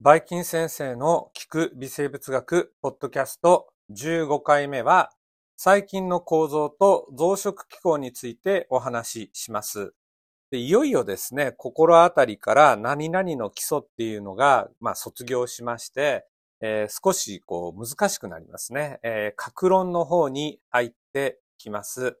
バイキン先生の聞く微生物学ポッドキャスト15回目は細菌の構造と増殖機構についてお話しします。でいよいよですね、心当たりから何々の基礎っていうのが、まあ、卒業しまして、えー、少しこう難しくなりますね。えー、格論の方に入ってきます。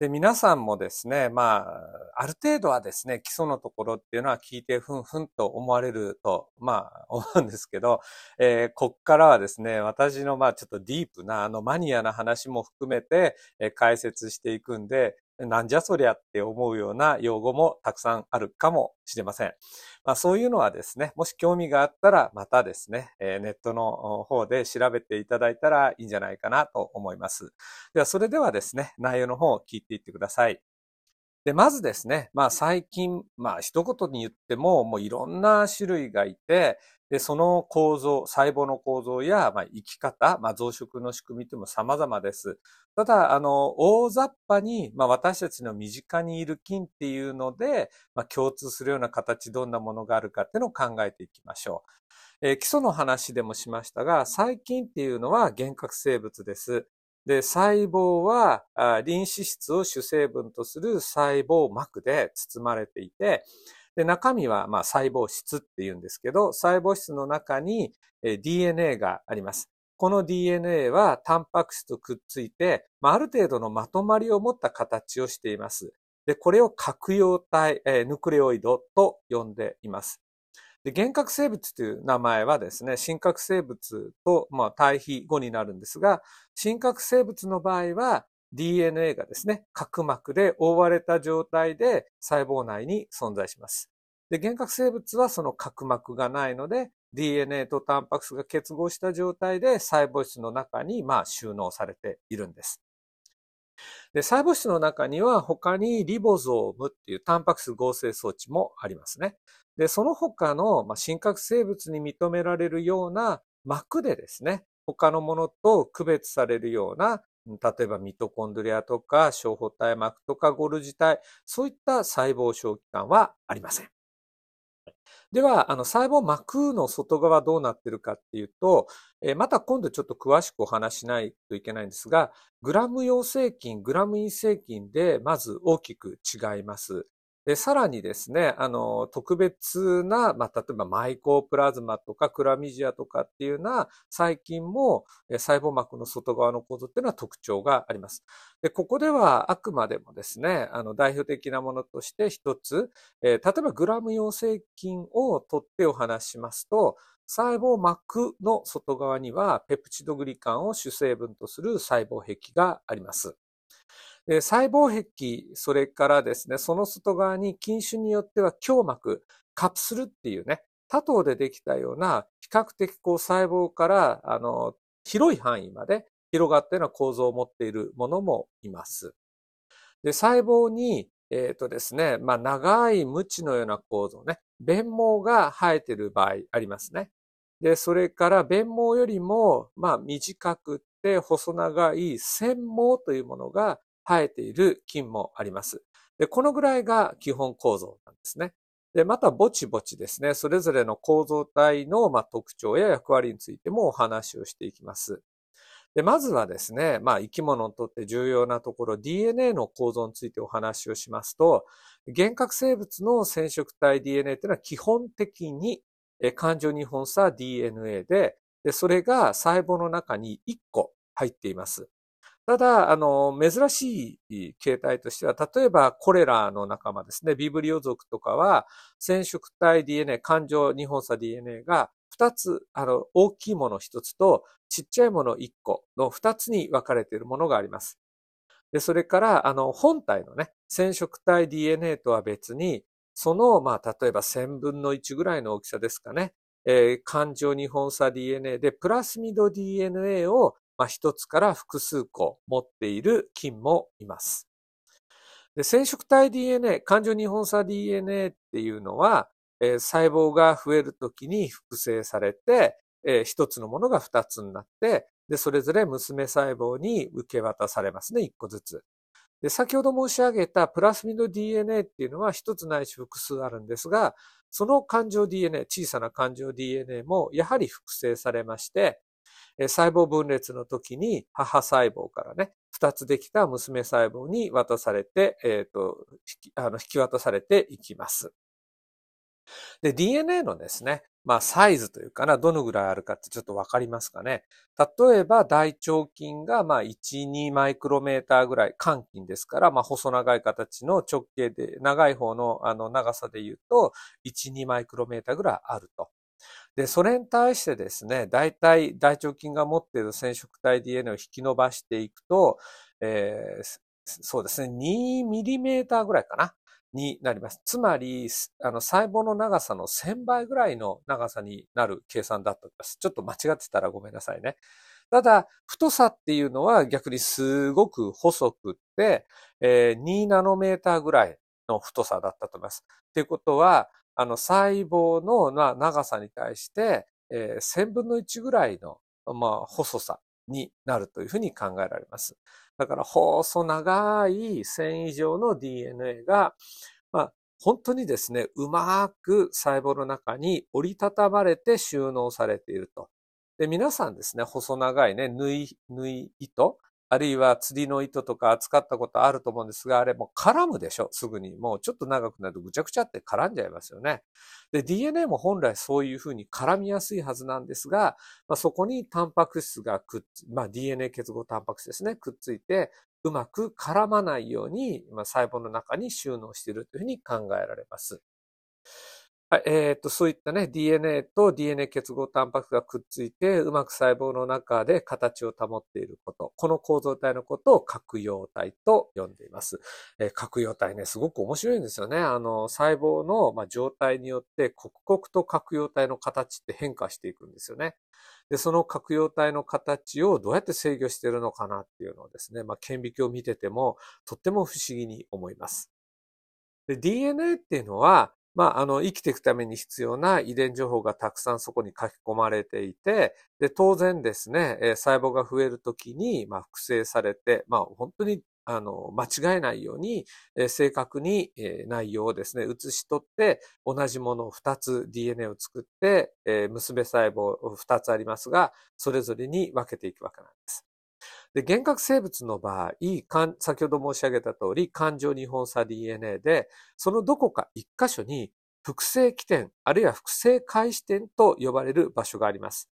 で、皆さんもですね、まあ、ある程度はですね、基礎のところっていうのは聞いてふんふんと思われると、まあ、思うんですけど、えー、こっからはですね、私のまあちょっとディープな、あのマニアな話も含めて、えー、解説していくんで、なんじゃそりゃって思うような用語もたくさんあるかもしれません。まあ、そういうのはですね、もし興味があったらまたですね、ネットの方で調べていただいたらいいんじゃないかなと思います。では、それではですね、内容の方を聞いていってください。で、まずですね、まあ最近、まあ一言に言っても、もういろんな種類がいて、で、その構造、細胞の構造や、まあ、生き方、まあ、増殖の仕組みというのも様々です。ただ、あの、大雑把に、まあ、私たちの身近にいる菌っていうので、まあ、共通するような形、どんなものがあるかっていうのを考えていきましょう。えー、基礎の話でもしましたが、細菌っていうのは幻覚生物です。で、細胞は、臨脂質を主成分とする細胞膜で包まれていて、で、中身は、まあ、細胞質って言うんですけど、細胞質の中に DNA があります。この DNA はタンパク質とくっついて、まあ、ある程度のまとまりを持った形をしています。で、これを核葉体、えー、ヌクレオイドと呼んでいます。で、幻覚生物という名前はですね、真核生物と、まあ、対比後になるんですが、真核生物の場合は、DNA がですね、角膜で覆われた状態で細胞内に存在します。で、幻覚生物はその角膜がないので、DNA とタンパク質が結合した状態で細胞質の中にまあ収納されているんです。で、細胞質の中には他にリボゾームっていうタンパク質合成装置もありますね。で、その他の、まあ、真核生物に認められるような膜でですね、他のものと区別されるような、例えばミトコンドリアとか小胞体膜とかゴルジ体、そういった細胞小器官はありません。では、あの、細胞膜の外側どうなってるかっていうと、えまた今度ちょっと詳しくお話しないといけないんですが、グラム陽性菌、グラム陰性菌でまず大きく違います。で、さらにですね、あの、特別な、まあ、例えばマイコープラズマとかクラミジアとかっていうような細菌も細胞膜の外側の構造っていうのは特徴があります。で、ここではあくまでもですね、あの、代表的なものとして一つ、えー、例えばグラム陽性菌を取ってお話しますと、細胞膜の外側にはペプチドグリカンを主成分とする細胞壁があります。細胞壁、それからですね、その外側に菌種によっては胸膜、カプスルっていうね、多頭でできたような比較的こう細胞からあの広い範囲まで広がったような構造を持っているものもいます。で細胞に、えっ、ー、とですね、まあ、長い無知のような構造ね、弁毛が生えている場合ありますね。で、それから弁毛よりも、まあ、短くて細長い繊毛というものが生えている菌もあります。で、このぐらいが基本構造なんですね。で、またぼちぼちですね、それぞれの構造体の、ま特徴や役割についてもお話をしていきます。で、まずはですね、まあ生き物にとって重要なところ DNA の構造についてお話をしますと、幻覚生物の染色体 DNA というのは基本的に環状日本差 DNA で、で、それが細胞の中に1個入っています。ただ、あの、珍しい形態としては、例えばコレラの仲間ですね、ビブリオ族とかは、染色体 DNA、環状日本差 DNA が2つ、あの、大きいもの1つと、ちっちゃいもの1個の2つに分かれているものがあります。で、それから、あの、本体のね、染色体 DNA とは別に、その、まあ、例えば1000分の1ぐらいの大きさですかね、えー、環状日本差 DNA でプラスミド DNA をまあ、一つから複数個持っている菌もいます。で染色体 DNA、環状日本差 DNA っていうのは、えー、細胞が増えるときに複製されて、えー、一つのものが二つになって、で、それぞれ娘細胞に受け渡されますね、一個ずつ。で、先ほど申し上げたプラスミド DNA っていうのは一つないし複数あるんですが、その感情 DNA、小さな感情 DNA もやはり複製されまして、細胞分裂の時に母細胞からね、二つできた娘細胞に渡されて、えっ、ー、と、引きあの引き渡されていきます。で、DNA のですね、まあ、サイズというかな、どのぐらいあるかってちょっとわかりますかね。例えば、大腸筋が、まあ、1、2マイクロメーターぐらい、肝筋ですから、まあ、細長い形の直径で、長い方の、あの、長さで言うと、1、2マイクロメーターぐらいあると。で、それに対してですね、大体大腸筋が持っている染色体 DNA を引き伸ばしていくと、えー、そうですね、2ミリメーターぐらいかな。になります。つまり、あの、細胞の長さの1000倍ぐらいの長さになる計算だったんです。ちょっと間違ってたらごめんなさいね。ただ、太さっていうのは逆にすごく細くって、えー、2ナノメーターぐらいの太さだったと思います。っていうことは、あの、細胞の長さに対して、えー、1000分の1ぐらいの、まあ、細さになるというふうに考えられます。だから細長い線以上の DNA が、まあ、本当にですね、うまく細胞の中に折りたたまれて収納されていると。で、皆さんですね、細長いね、縫い、縫い糸、あるいは釣りの糸とか扱ったことあると思うんですが、あれも絡むでしょすぐに。もうちょっと長くなるとぐちゃぐちゃって絡んじゃいますよね。で、DNA も本来そういうふうに絡みやすいはずなんですが、まあ、そこにタンパク質がくっつ、まあ、DNA 結合タンパク質ですね、くっついて、うまく絡まないように、まあ、細胞の中に収納しているというふうに考えられます。はい、えっ、ー、と、そういったね、DNA と DNA 結合タンパクがくっついて、うまく細胞の中で形を保っていること。この構造体のことを核葉体と呼んでいます。えー、核葉体ね、すごく面白いんですよね。あの、細胞の、まあ、状態によって、刻々と核葉体の形って変化していくんですよね。で、その核葉体の形をどうやって制御しているのかなっていうのをですね、まあ、顕微鏡を見てても、とっても不思議に思います。で、DNA っていうのは、まあ、あの、生きていくために必要な遺伝情報がたくさんそこに書き込まれていて、で、当然ですね、え細胞が増えるときに、まあ、複製されて、まあ、本当にあの、間違えないように、え正確に、え内容をですね、写し取って、同じものを2つ DNA を作って、え娘細胞2つありますが、それぞれに分けていくわけなんです。で、幻覚生物の場合、先ほど申し上げた通り、感情日本差 DNA で、そのどこか一箇所に複製起点、あるいは複製開始点と呼ばれる場所があります。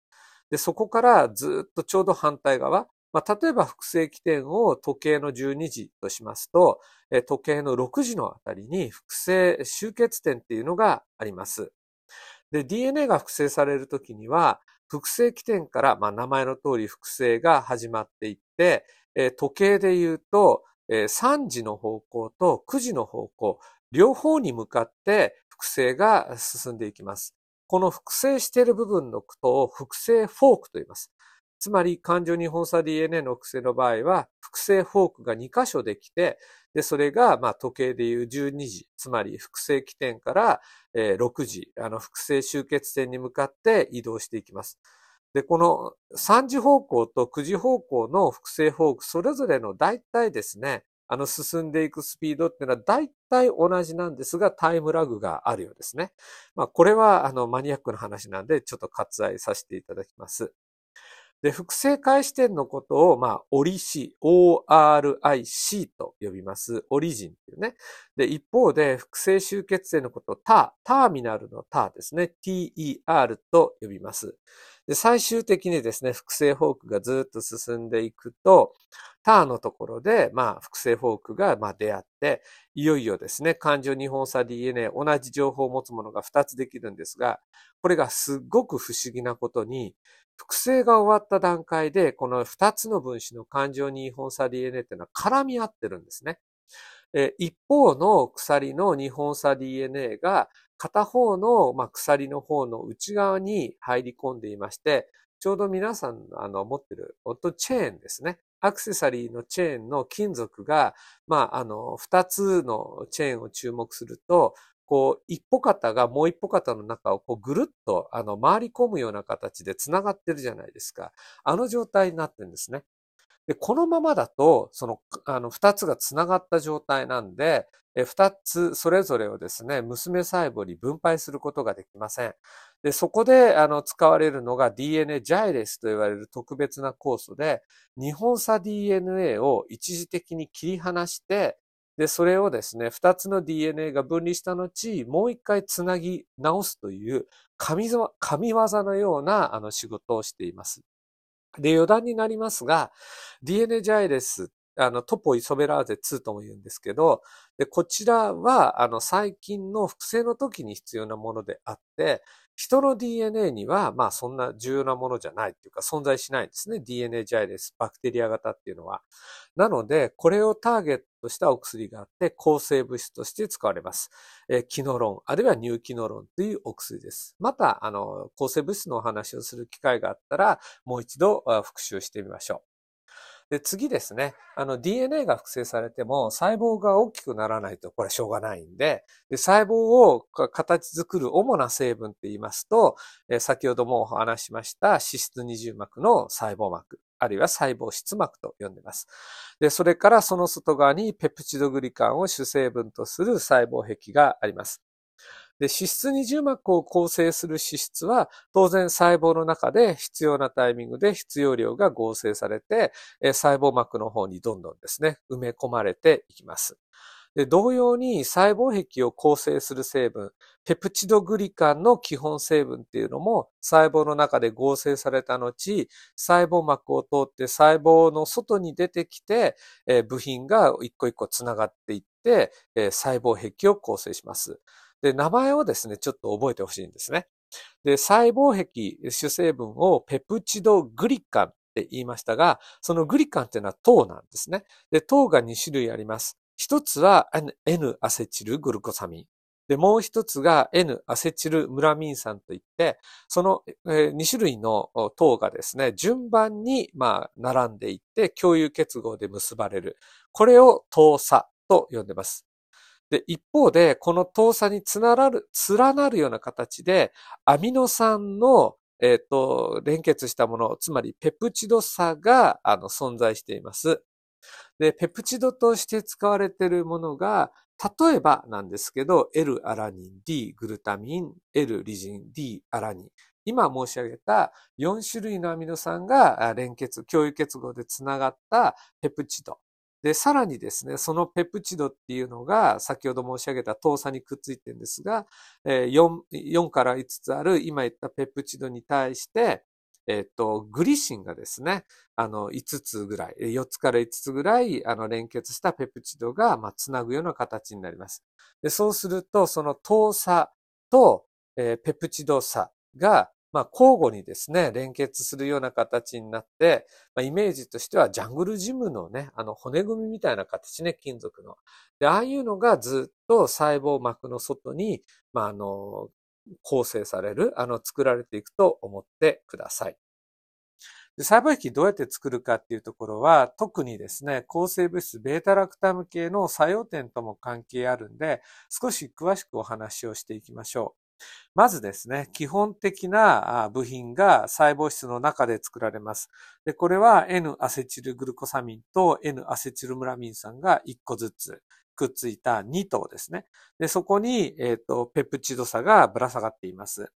で、そこからずっとちょうど反対側、まあ、例えば複製起点を時計の12時としますと、時計の6時のあたりに複製集結点っていうのがあります。で、DNA が複製されるときには、複製起点から、まあ、名前の通り複製が始まっていって、えー、時計で言うと、えー、3時の方向と9時の方向、両方に向かって複製が進んでいきます。この複製している部分のことを複製フォークと言います。つまり、感情日本差 DNA の複製の場合は、複製フォークが2箇所できて、で、それが、まあ、時計でいう12時、つまり複製起点から、え、6時、あの、複製集結点に向かって移動していきます。で、この3時方向と9時方向の複製フォーク、それぞれの大体ですね、あの、進んでいくスピードっていうのは大体同じなんですが、タイムラグがあるようですね。まあ、これは、あの、マニアックな話なんで、ちょっと割愛させていただきます。で、複製開始点のことを、まあ、オリシ、ORIC と呼びます。オリジンっていうね。で、一方で、複製集結点のことをター、ターミナルのターですね。TER と呼びます。で、最終的にですね、複製フォークがずっと進んでいくと、ターのところで、まあ、複製フォークが、まあ、出会って、いよいよですね、感情日本差 DNA、同じ情報を持つものが2つできるんですが、これがすっごく不思議なことに、複製が終わった段階で、この2つの分子の感情日本差 DNA っていうのは絡み合ってるんですね。一方の鎖の日本差 DNA が片方の、まあ、鎖の方の内側に入り込んでいまして、ちょうど皆さんあの持ってるオットチェーンですね。アクセサリーのチェーンの金属が、まあ、あの、二つのチェーンを注目すると、こう、一歩肩がもう一歩肩の中をこうぐるっと、あの、回り込むような形で繋がってるじゃないですか。あの状態になってるんですね。で、このままだと、その、あの、二つが繋がった状態なんで、二つそれぞれをですね、娘細胞に分配することができません。で、そこで、あの、使われるのが DNA ジャイレスと言われる特別な酵素で、日本差 DNA を一時的に切り離して、で、それをですね、二つの DNA が分離した後、もう一回つなぎ直すという神神業のようなあの仕事をしています。で、余談になりますが、DNA ジャイレス、あの、トポイソベラーゼ2とも言うんですけど、で、こちらは、あの、細菌の複製の時に必要なものであって、人の DNA には、まあそんな重要なものじゃないっていうか存在しないんですね。DNA ジャイレス、バクテリア型っていうのは。なので、これをターゲットしたお薬があって、抗生物質として使われます。え、キノロン、あるいはニューキノロンというお薬です。また、あの、抗生物質のお話をする機会があったら、もう一度復習してみましょう。で、次ですね。あの、DNA が複製されても、細胞が大きくならないと、これしょうがないんで、で細胞を形作る主な成分って言いますと、え先ほどもお話しました脂質二重膜の細胞膜、あるいは細胞質膜と呼んでいます。で、それからその外側にペプチドグリカンを主成分とする細胞壁があります。で、脂質二重膜を構成する脂質は、当然細胞の中で必要なタイミングで必要量が合成されて、細胞膜の方にどんどんですね、埋め込まれていきます。で同様に細胞壁を構成する成分、ペプチドグリカンの基本成分っていうのも細胞の中で合成された後、細胞膜を通って細胞の外に出てきて、え部品が一個一個つながっていって、え細胞壁を構成します。で、名前をですね、ちょっと覚えてほしいんですね。で、細胞壁主成分をペプチドグリカンって言いましたが、そのグリカンっていうのは糖なんですね。で、糖が2種類あります。一つは N アセチルグルコサミン。で、もう一つが N アセチルムラミン酸といって、その2種類の糖がですね、順番にまあ並んでいって共有結合で結ばれる。これを糖差と呼んでます。で、一方で、この糖鎖につながる、連なるような形で、アミノ酸の、えっ、ー、と、連結したもの、つまりペプチド差が、あの、存在しています。で、ペプチドとして使われているものが、例えばなんですけど、L アラニン、D グルタミン、L リジン、D アラニン。今申し上げた4種類のアミノ酸が連結、共有結合でつながったペプチド。で、さらにですね、そのペプチドっていうのが、先ほど申し上げた糖鎖にくっついてるんですが、4、4から5つある今言ったペプチドに対して、えっ、と、グリシンがですね、あの、5つぐらい、4つから5つぐらい、あの、連結したペプチドが、まあ、つなぐような形になります。で、そうすると、その糖鎖と、えー、ペプチド差が、まあ、交互にですね、連結するような形になって、まあ、イメージとしてはジャングルジムのね、あの骨組みみたいな形ね、金属の。で、ああいうのがずっと細胞膜の外に、まあ、あの、構成される、あの、作られていくと思ってください。で細胞壁どうやって作るかっていうところは、特にですね、抗生物質、ベータラクタム系の作用点とも関係あるんで、少し詳しくお話をしていきましょう。まずですね、基本的な部品が細胞質の中で作られます。で、これは N アセチルグルコサミンと N アセチルムラミン酸が1個ずつくっついた2頭ですね。で、そこに、えっ、ー、と、ペプチド差がぶら下がっています。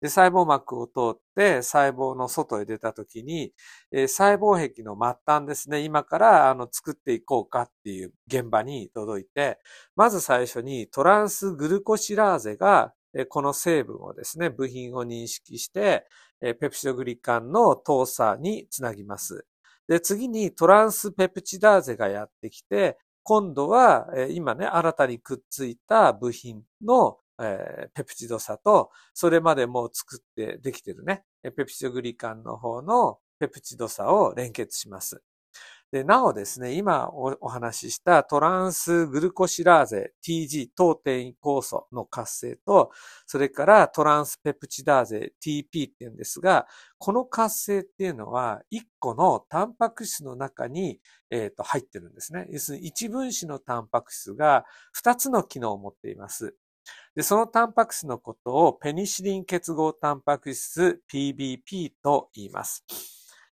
で、細胞膜を通って細胞の外へ出たときに、えー、細胞壁の末端ですね、今からあの作っていこうかっていう現場に届いて、まず最初にトランスグルコシラーゼがこの成分をですね、部品を認識して、ペプチドグリカンの糖鎖につなぎます。で、次にトランスペプチダーゼがやってきて、今度は、今ね、新たにくっついた部品の、ペプチド差と、それまでもう作ってできてるね、ペプチドグリカンの方のペプチド差を連結します。で、なおですね、今お話ししたトランスグルコシラーゼ TG 当転移酵素の活性と、それからトランスペプチダーゼ TP っていうんですが、この活性っていうのは1個のタンパク質の中に、えー、と入ってるんですね。要するに一分子のタンパク質が2つの機能を持っています。で、そのタンパク質のことをペニシリン結合タンパク質 PBP と言います。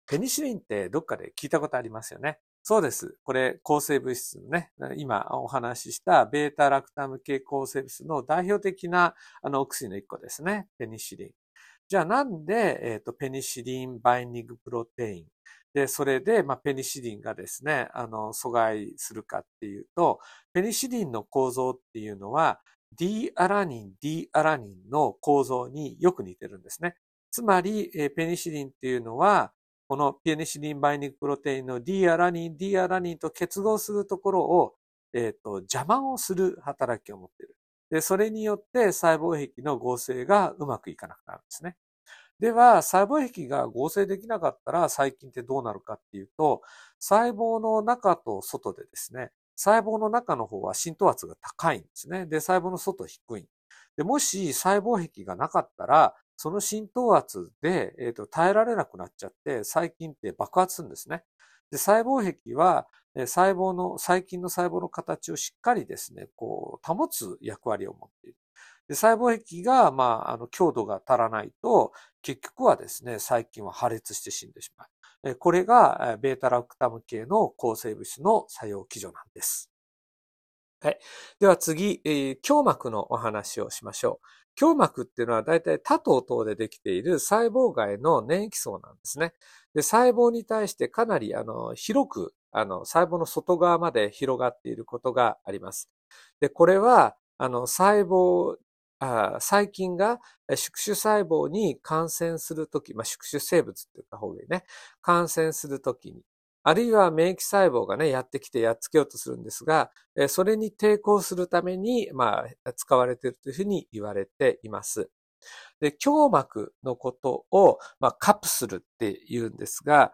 ペニシリンってどっかで聞いたことありますよね。そうです。これ、抗生物質のね、今お話ししたベータラクタム系抗生物質の代表的なあのお薬の一個ですね。ペニシリン。じゃあなんで、えっ、ー、と、 penicillin binding protein。で、それで、まあ、ペニシリンがですね、あの、阻害するかっていうと、ペニシリンの構造っていうのは、D アラニン、D アラニンの構造によく似てるんですね。つまり、えー、ペニシリンっていうのは、この penicillin binding protein の D アラニン、D アラニンと結合するところを、えっ、ー、と、邪魔をする働きを持っている。で、それによって細胞壁の合成がうまくいかなくなるんですね。では、細胞壁が合成できなかったら細菌ってどうなるかっていうと、細胞の中と外でですね、細胞の中の方は浸透圧が高いんですね。で、細胞の外低い。で、もし細胞壁がなかったら、その浸透圧で、えーと、耐えられなくなっちゃって、細菌って爆発するんですね。で、細胞壁は、細胞の、細菌の細胞の形をしっかりですね、こう、保つ役割を持っている。で細胞壁が、まあ、あの、強度が足らないと、結局はですね、細菌は破裂して死んでしまうえ。これが、ベータラクタム系の抗生物質の作用基準なんです。はい。では次、えー、胸膜のお話をしましょう。胸膜っていうのは大体多頭等でできている細胞外の粘液層なんですね。で、細胞に対してかなり、あの、広く、あの、細胞の外側まで広がっていることがあります。で、これは、あの、細胞あ細菌が宿主細胞に感染するとき、まあ、宿主生物って言った方がいいね。感染するときに、あるいは免疫細胞がね、やってきてやっつけようとするんですが、それに抵抗するために、まあ、使われているというふうに言われています。で、胸膜のことを、まあ、カプスルって言うんですが、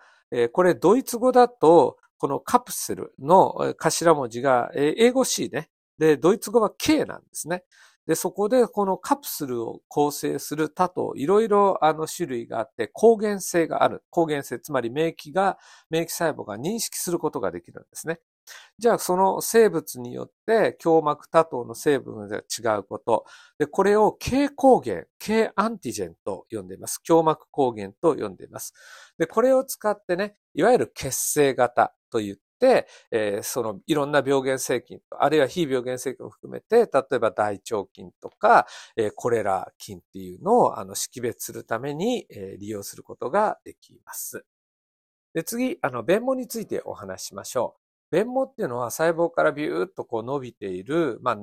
これドイツ語だと、このカプセルの頭文字が英語 C ね。で、ドイツ語は K なんですね。で、そこでこのカプセルを構成する他といろいろあの種類があって抗原性がある。抗原性、つまり免疫が、免疫細胞が認識することができるんですね。じゃあ、その生物によって胸膜多頭の成分が違うこと。で、これを軽抗原、軽アンティジェンと呼んでいます。胸膜抗原と呼んでいます。で、これを使ってね、いわゆる血清型といっ、えー、そのいろんな病原性菌、あるいは非病原性菌を含めて、例えば大腸菌とか、えー、コレラ菌っていうのをあの識別するために、えー、利用することができます。で次、あの、弁毛についてお話しましょう。弁毛っていうのは細胞からビューッとこう伸びている、まあ、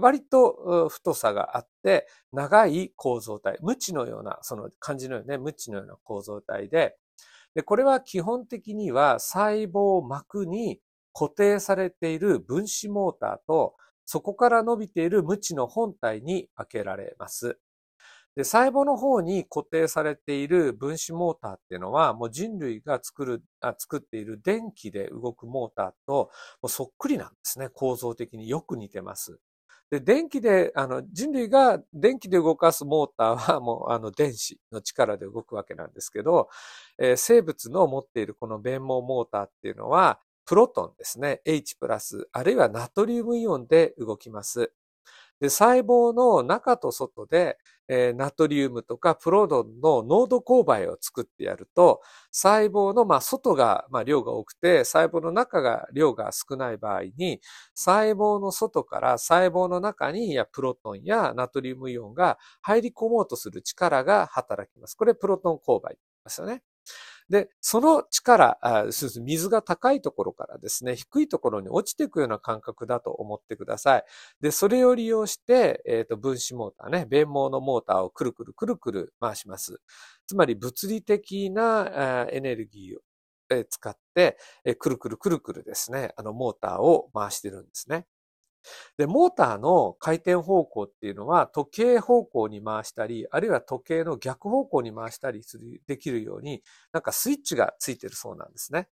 割と太さがあって、長い構造体、無知のような、その感じのようね、無知のような構造体で、で、これは基本的には細胞膜に固定されている分子モーターと、そこから伸びている無知の本体に分けられます。で、細胞の方に固定されている分子モーターっていうのは、もう人類が作る、あ作っている電気で動くモーターと、もうそっくりなんですね。構造的によく似てます。で、電気で、あの、人類が電気で動かすモーターはもう、あの、電子の力で動くわけなんですけど、えー、生物の持っているこの弁毛モーターっていうのは、プロトンですね。H プラス、あるいはナトリウムイオンで動きます。で、細胞の中と外で、えー、ナトリウムとかプロドンの濃度勾配を作ってやると、細胞の、まあ、外が、まあ、量が多くて、細胞の中が量が少ない場合に、細胞の外から細胞の中に、やプロトンやナトリウムイオンが入り込もうとする力が働きます。これプロトン勾配ですよね。で、その力、水が高いところからですね、低いところに落ちていくような感覚だと思ってください。で、それを利用して、えっ、ー、と、分子モーターね、弁毛のモーターをくるくるくるくる回します。つまり物理的なエネルギーを使って、くるくるくるくるですね、あのモーターを回してるんですね。で、モーターの回転方向っていうのは時計方向に回したり、あるいは時計の逆方向に回したりする、できるように、なんかスイッチがついてるそうなんですね。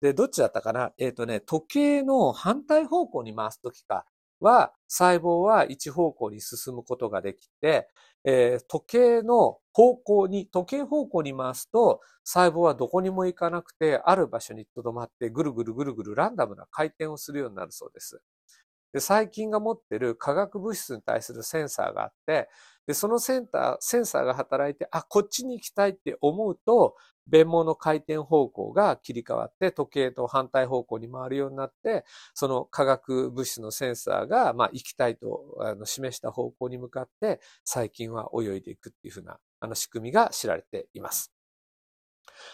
で、どっちだったかな？えっ、ー、とね、時計の反対方向に回すときかは、細胞は一方向に進むことができて、えー、時計の方向に、時計方向に回すと、細胞はどこにも行かなくて、ある場所に留まって、ぐるぐるぐるぐるランダムな回転をするようになるそうです。で細菌が持ってる化学物質に対するセンサーがあって、で、そのセンター、センサーが働いて、あ、こっちに行きたいって思うと、弁毛の回転方向が切り替わって時計と反対方向に回るようになって、その化学物質のセンサーが、まあ、行きたいとあの示した方向に向かって細菌は泳いでいくっていうふうなあの仕組みが知られています。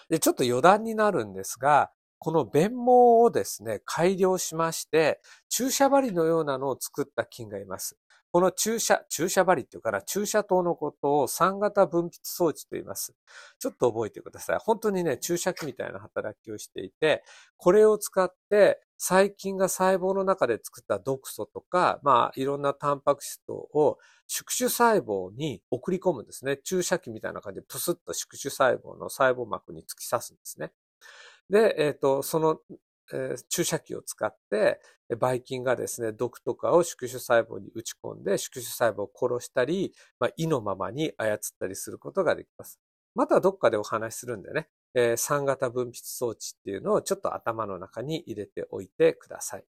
で、ちょっと余談になるんですが、この弁毛をですね、改良しまして、注射針のようなのを作った菌がいます。この注射、注射針っていうかな、注射塔のことを酸型分泌装置と言います。ちょっと覚えてください。本当にね、注射器みたいな働きをしていて、これを使って細菌が細胞の中で作った毒素とか、まあ、いろんなタンパク質を宿主細胞に送り込むんですね。注射器みたいな感じでプスッと宿主細胞の細胞膜に突き刺すんですね。で、えっ、ー、と、そのえー、注射器を使って、ばい菌がですね、毒とかを宿主細胞に打ち込んで、宿主細胞を殺したり、まあ、意のままに操ったりすることができます。またどっかでお話しするんでね、えー、酸型分泌装置っていうのをちょっと頭の中に入れておいてください。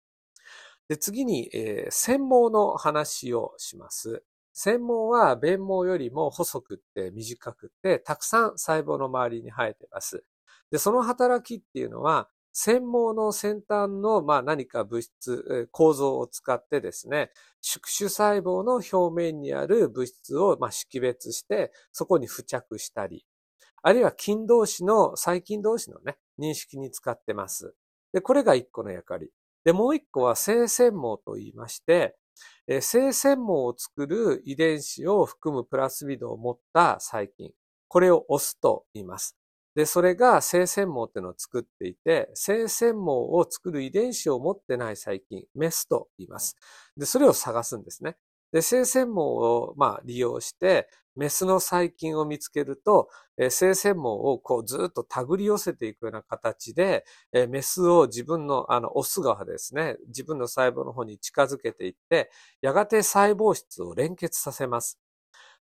で次に、えー、繊毛の話をします。繊毛は弁毛よりも細くって短くってたくさん細胞の周りに生えてます。で、その働きっていうのは繊毛の先端の、まあ、何か物質、構造を使ってですね、宿主細胞の表面にある物質を、まあ、識別して、そこに付着したり、あるいは菌同士の、細菌同士のね、認識に使ってます。で、これが一個の役割。で、もう一個は性繊毛と言いまして、性繊毛を作る遺伝子を含むプラスミドを持った細菌。これをオスと言います。で、それが性腺毛っていうのを作っていて、性腺毛を作る遺伝子を持ってない細菌、メスと言います。で、それを探すんですね。で、性腺毛を、まあ、利用して、メスの細菌を見つけると、え性腺毛をこうずっと手繰り寄せていくような形で、えメスを自分の、あの、オス側ですね、自分の細胞の方に近づけていって、やがて細胞質を連結させます。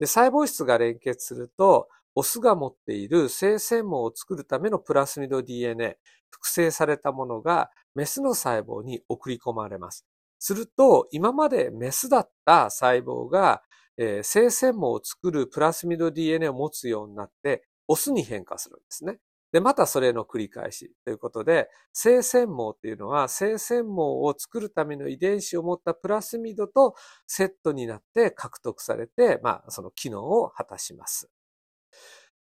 で、細胞質が連結すると、オスが持っている性腺毛を作るためのプラスミド DNA、複製されたものがメスの細胞に送り込まれます。すると、今までメスだった細胞が、えー、性腺毛を作るプラスミド DNA を持つようになって、オスに変化するんですね。で、またそれの繰り返しということで、性腺毛っていうのは、性腺毛を作るための遺伝子を持ったプラスミドとセットになって獲得されて、まあ、その機能を果たします。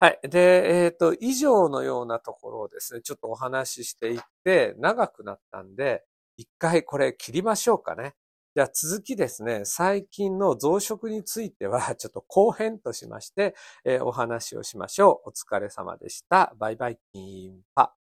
はい。で、えっ、ー、と、以上のようなところをですね、ちょっとお話ししていって、長くなったんで、一回これ切りましょうかね。じゃあ続きですね、最近の増殖については、ちょっと後編としまして、えー、お話をしましょう。お疲れ様でした。バイバイ、キンパ。